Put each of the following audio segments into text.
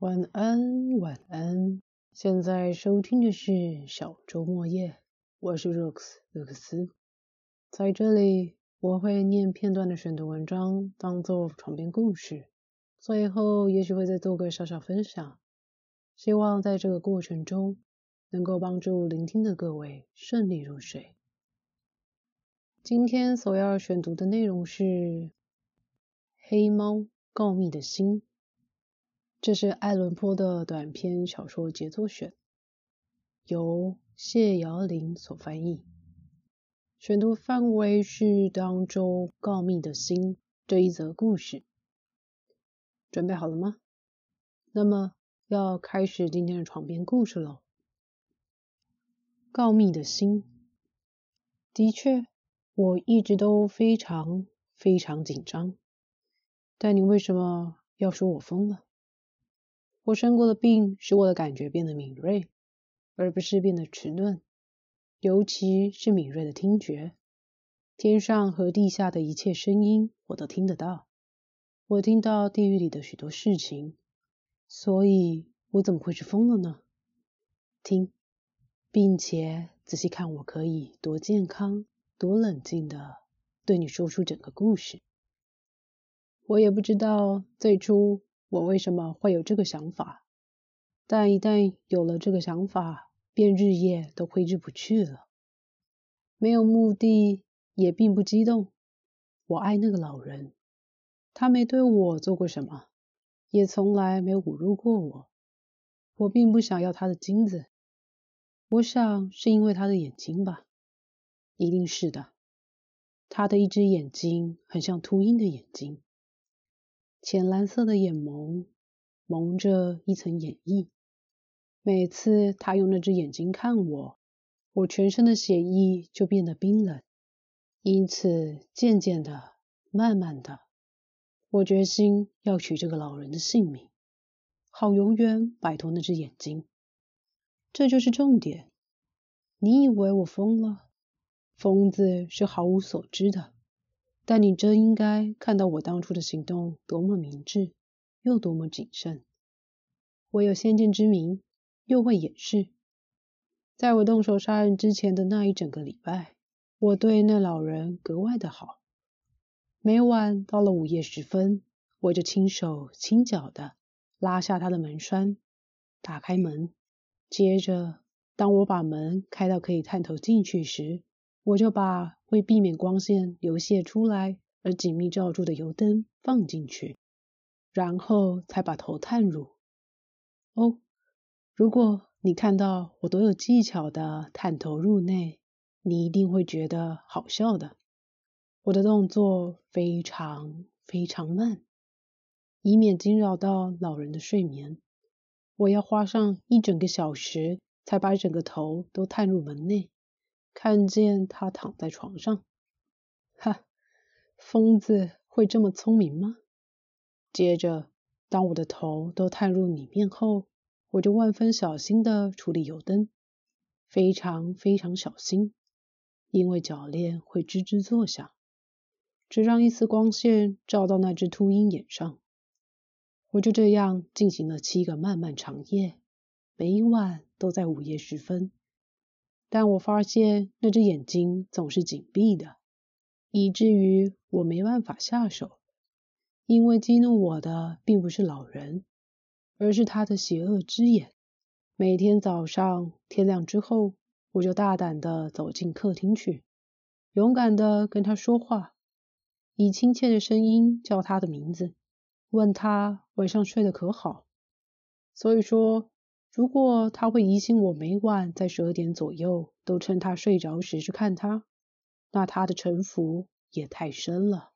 晚安，晚安。现在收听的是小周末夜，我是 Rox 卢克斯。在这里，我会念片段的选读文章，当做床边故事。最后，也许会再做个小小分享。希望在这个过程中，能够帮助聆听的各位顺利入睡。今天所要选读的内容是《黑猫告密的心》。这是爱伦坡的短篇小说杰作选，由谢瑶玲所翻译。选读范围是当周告密的心这一则故事。准备好了吗？那么要开始今天的床边故事喽。告密的心，的确，我一直都非常非常紧张。但你为什么要说我疯了？我生过的病使我的感觉变得敏锐，而不是变得迟钝，尤其是敏锐的听觉。天上和地下的一切声音我都听得到，我听到地狱里的许多事情，所以我怎么会是疯了呢？听，并且仔细看，我可以多健康、多冷静的对你说出整个故事。我也不知道最初。我为什么会有这个想法？但一旦有了这个想法，便日夜都挥之不去了。没有目的，也并不激动。我爱那个老人，他没对我做过什么，也从来没有侮辱过我。我并不想要他的金子。我想是因为他的眼睛吧，一定是的。他的一只眼睛很像秃鹰的眼睛。浅蓝色的眼眸蒙着一层眼翳。每次他用那只眼睛看我，我全身的血液就变得冰冷。因此，渐渐的、慢慢的，我决心要取这个老人的性命，好永远摆脱那只眼睛。这就是重点。你以为我疯了？疯子是毫无所知的。但你真应该看到我当初的行动多么明智，又多么谨慎。我有先见之明，又会掩饰。在我动手杀人之前的那一整个礼拜，我对那老人格外的好。每晚到了午夜时分，我就轻手轻脚的拉下他的门栓，打开门。接着，当我把门开到可以探头进去时，我就把为避免光线流泻出来而紧密罩住的油灯放进去，然后才把头探入。哦，如果你看到我多有技巧的探头入内，你一定会觉得好笑的。我的动作非常非常慢，以免惊扰到老人的睡眠。我要花上一整个小时才把整个头都探入门内。看见他躺在床上，哈，疯子会这么聪明吗？接着，当我的头都探入里面后，我就万分小心的处理油灯，非常非常小心，因为铰链会吱吱作响，只让一丝光线照到那只秃鹰眼上。我就这样进行了七个漫漫长夜，每一晚都在午夜时分。但我发现那只眼睛总是紧闭的，以至于我没办法下手。因为激怒我的并不是老人，而是他的邪恶之眼。每天早上天亮之后，我就大胆地走进客厅去，勇敢地跟他说话，以亲切的声音叫他的名字，问他晚上睡得可好。所以说。如果他会疑心我每晚在十二点左右都趁他睡着时去看他，那他的城府也太深了。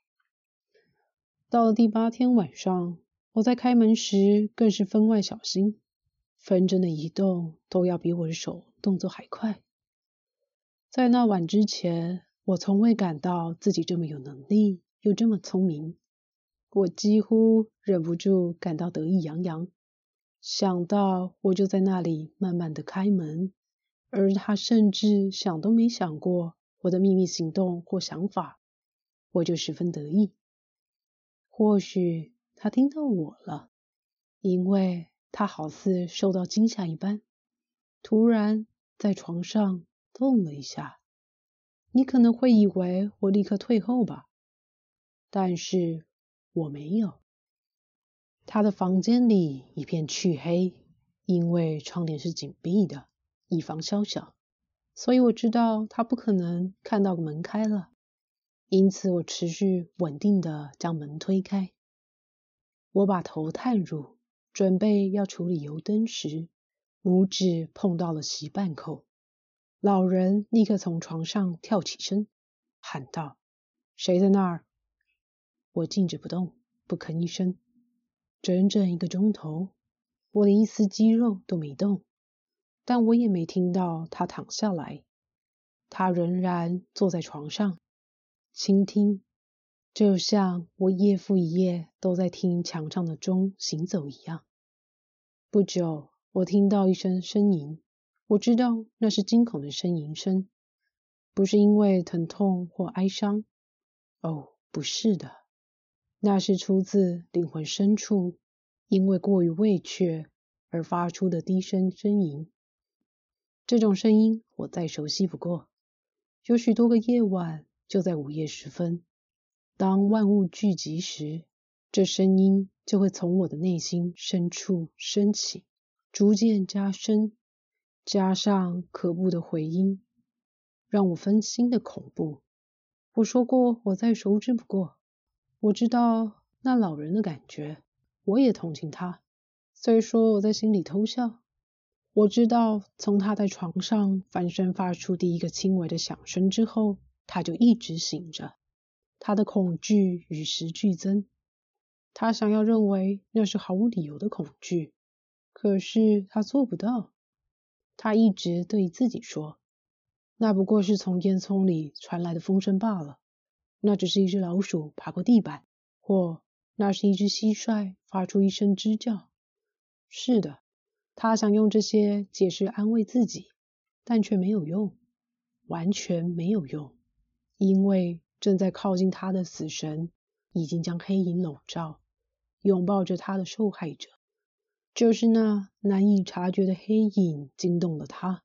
到了第八天晚上，我在开门时更是分外小心，分针的移动都要比我的手动作还快。在那晚之前，我从未感到自己这么有能力又这么聪明，我几乎忍不住感到得意洋洋。想到我就在那里慢慢的开门，而他甚至想都没想过我的秘密行动或想法，我就十分得意。或许他听到我了，因为他好似受到惊吓一般，突然在床上动了一下。你可能会以为我立刻退后吧，但是我没有。他的房间里一片黢黑，因为窗帘是紧闭的，以防宵小，所以我知道他不可能看到门开了。因此，我持续稳定的将门推开。我把头探入，准备要处理油灯时，拇指碰到了席半扣。老人立刻从床上跳起身，喊道：“谁在那儿？”我静止不动，不吭一声。整整一个钟头，我连一丝肌肉都没动，但我也没听到他躺下来。他仍然坐在床上。倾听，就像我夜复一夜都在听墙上的钟行走一样。不久，我听到一声呻吟，我知道那是惊恐的呻吟声，不是因为疼痛或哀伤。哦，不是的，那是出自灵魂深处，因为过于畏怯而发出的低声呻吟。这种声音我再熟悉不过，有许多个夜晚。就在午夜时分，当万物聚集时，这声音就会从我的内心深处升起，逐渐加深，加上可怖的回音，让我分心的恐怖。我说过，我再熟知不过。我知道那老人的感觉，我也同情他。虽说我在心里偷笑。我知道，从他在床上翻身发出第一个轻微的响声之后。他就一直醒着，他的恐惧与时俱增。他想要认为那是毫无理由的恐惧，可是他做不到。他一直对自己说：“那不过是从烟囱里传来的风声罢了，那只是一只老鼠爬过地板，或那是一只蟋蟀发出一声吱叫。”是的，他想用这些解释安慰自己，但却没有用，完全没有用。因为正在靠近他的死神已经将黑影笼罩，拥抱着他的受害者，就是那难以察觉的黑影惊动了他。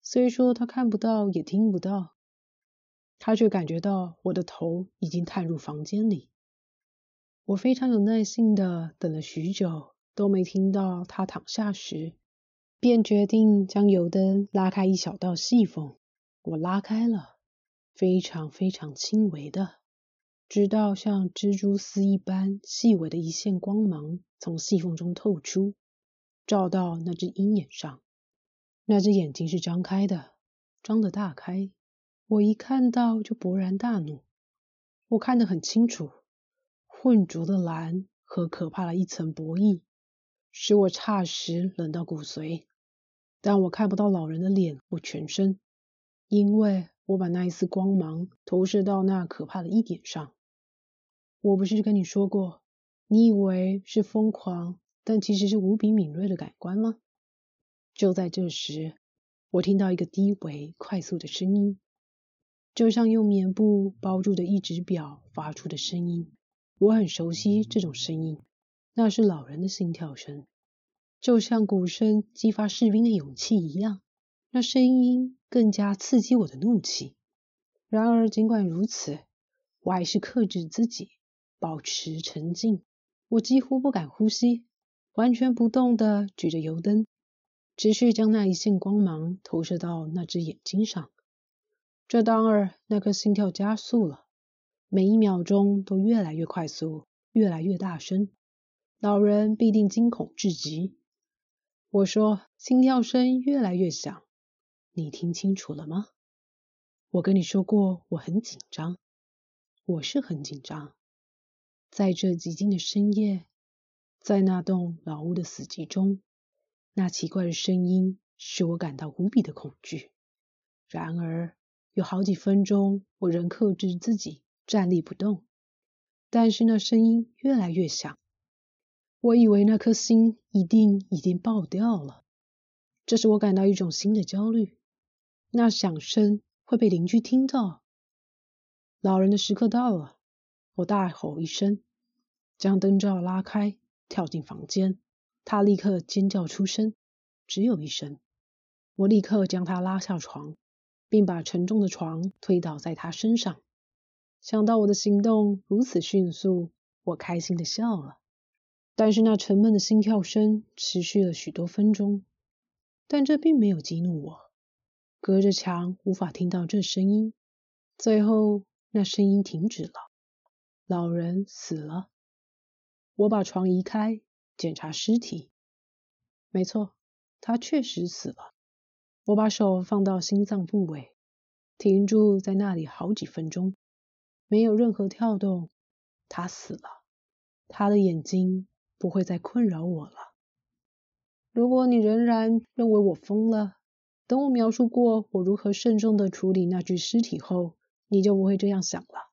虽说他看不到也听不到，他却感觉到我的头已经探入房间里。我非常有耐心的等了许久，都没听到他躺下时，便决定将油灯拉开一小道细缝。我拉开了。非常非常轻微的，直到像蜘蛛丝一般细微的一线光芒从细缝中透出，照到那只鹰眼上。那只眼睛是张开的，张得大开。我一看到就勃然大怒。我看得很清楚，混浊的蓝和可怕的一层薄翼，使我霎时冷到骨髓。但我看不到老人的脸或全身，因为。我把那一丝光芒投射到那可怕的一点上。我不是跟你说过，你以为是疯狂，但其实是无比敏锐的感官吗？就在这时，我听到一个低微、快速的声音，就像用棉布包住的一只表发出的声音。我很熟悉这种声音，那是老人的心跳声，就像鼓声激发士兵的勇气一样。那声音更加刺激我的怒气。然而，尽管如此，我还是克制自己，保持沉静。我几乎不敢呼吸，完全不动地举着油灯，持续将那一线光芒投射到那只眼睛上。这当儿，那颗心跳加速了，每一秒钟都越来越快速，越来越大声。老人必定惊恐至极。我说，心跳声越来越响。你听清楚了吗？我跟你说过，我很紧张，我是很紧张。在这寂静的深夜，在那栋老屋的死寂中，那奇怪的声音使我感到无比的恐惧。然而，有好几分钟，我仍克制自己站立不动。但是那声音越来越响，我以为那颗心一定已经爆掉了。这使我感到一种新的焦虑。那响声会被邻居听到。老人的时刻到了，我大吼一声，将灯罩拉开，跳进房间。他立刻尖叫出声，只有一声。我立刻将他拉下床，并把沉重的床推倒在他身上。想到我的行动如此迅速，我开心的笑了。但是那沉闷的心跳声持续了许多分钟，但这并没有激怒我。隔着墙无法听到这声音，最后那声音停止了。老人死了。我把床移开，检查尸体。没错，他确实死了。我把手放到心脏部位，停住在那里好几分钟，没有任何跳动。他死了。他的眼睛。不会再困扰我了。如果你仍然认为我疯了，等我描述过我如何慎重地处理那具尸体后，你就不会这样想了。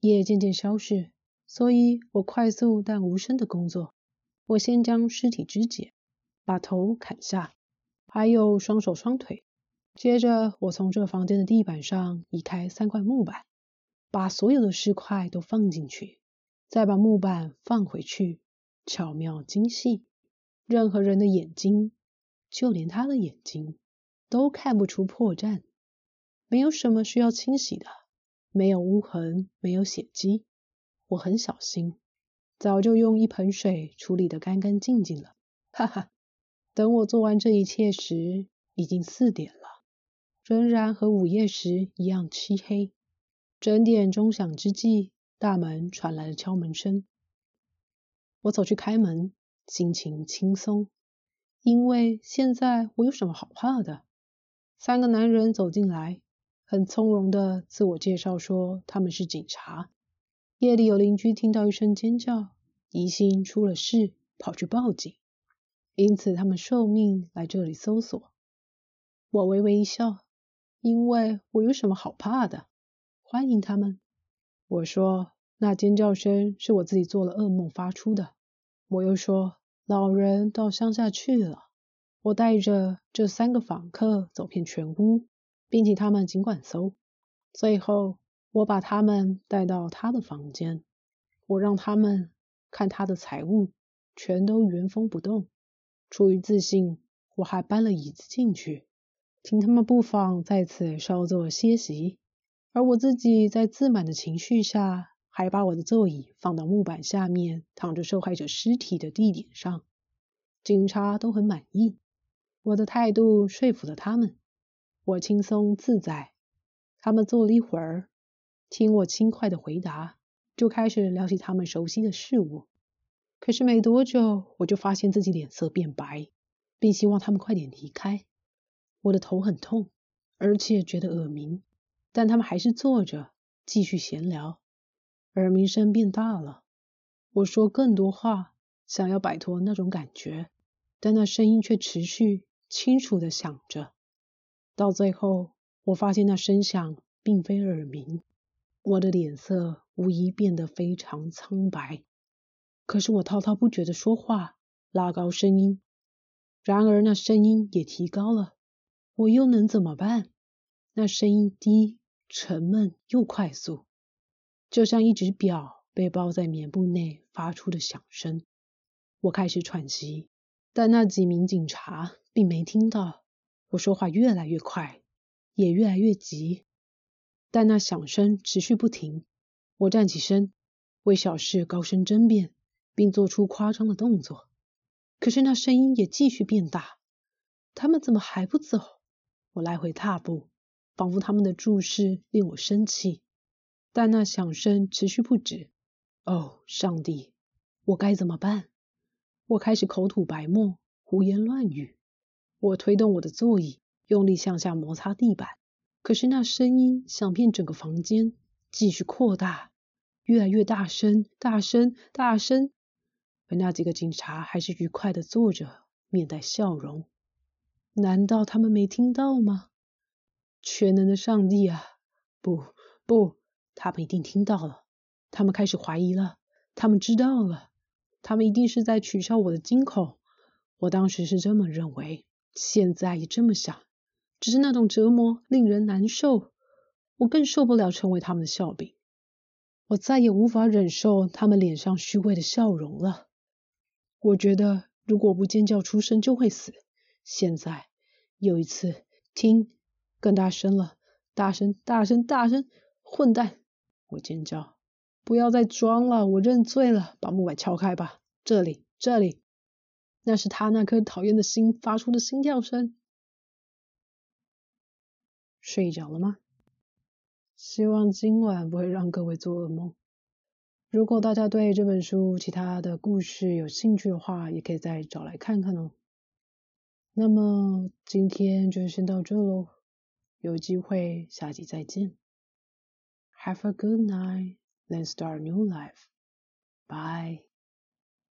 夜渐渐消逝，所以我快速但无声的工作。我先将尸体肢解，把头砍下，还有双手双腿。接着，我从这个房间的地板上移开三块木板，把所有的尸块都放进去，再把木板放回去。巧妙精细，任何人的眼睛，就连他的眼睛，都看不出破绽。没有什么需要清洗的，没有污痕，没有血迹。我很小心，早就用一盆水处理得干干净净了。哈哈，等我做完这一切时，已经四点了，仍然和午夜时一样漆黑。整点钟响之际，大门传来了敲门声。我走去开门，心情轻松，因为现在我有什么好怕的？三个男人走进来，很从容的自我介绍说他们是警察。夜里有邻居听到一声尖叫，疑心出了事，跑去报警，因此他们受命来这里搜索。我微微一笑，因为我有什么好怕的？欢迎他们。我说。那尖叫声是我自己做了噩梦发出的。我又说，老人到乡下去了。我带着这三个访客走遍全屋，并请他们尽管搜。最后，我把他们带到他的房间，我让他们看他的财物，全都原封不动。出于自信，我还搬了椅子进去，请他们不妨在此稍作歇息。而我自己在自满的情绪下。还把我的座椅放到木板下面躺着受害者尸体的地点上，警察都很满意。我的态度说服了他们，我轻松自在。他们坐了一会儿，听我轻快的回答，就开始聊起他们熟悉的事物。可是没多久，我就发现自己脸色变白，并希望他们快点离开。我的头很痛，而且觉得耳鸣，但他们还是坐着继续闲聊。耳鸣声变大了，我说更多话，想要摆脱那种感觉，但那声音却持续清楚的响着。到最后，我发现那声响并非耳鸣，我的脸色无疑变得非常苍白。可是我滔滔不绝的说话，拉高声音，然而那声音也提高了，我又能怎么办？那声音低、沉闷又快速。就像一只表被包在棉布内发出的响声，我开始喘息，但那几名警察并没听到。我说话越来越快，也越来越急，但那响声持续不停。我站起身，为小事高声争辩，并做出夸张的动作。可是那声音也继续变大。他们怎么还不走？我来回踏步，仿佛他们的注视令我生气。但那响声持续不止。哦，上帝，我该怎么办？我开始口吐白沫，胡言乱语。我推动我的座椅，用力向下摩擦地板。可是那声音响遍整个房间，继续扩大，越来越大声，大声，大声。而那几个警察还是愉快的坐着，面带笑容。难道他们没听到吗？全能的上帝啊！不，不。他们一定听到了，他们开始怀疑了，他们知道了，他们一定是在取笑我的惊恐。我当时是这么认为，现在也这么想，只是那种折磨令人难受，我更受不了成为他们的笑柄。我再也无法忍受他们脸上虚伪的笑容了。我觉得如果不尖叫出声就会死。现在又一次，听，更大声了，大声，大声，大声！混蛋！我尖叫，不要再装了，我认罪了，把木板敲开吧。这里，这里，那是他那颗讨厌的心发出的心跳声。睡着了吗？希望今晚不会让各位做噩梦。如果大家对这本书其他的故事有兴趣的话，也可以再找来看看哦。那么今天就先到这喽，有机会下集再见。Have a good night, then start a new life. Bye.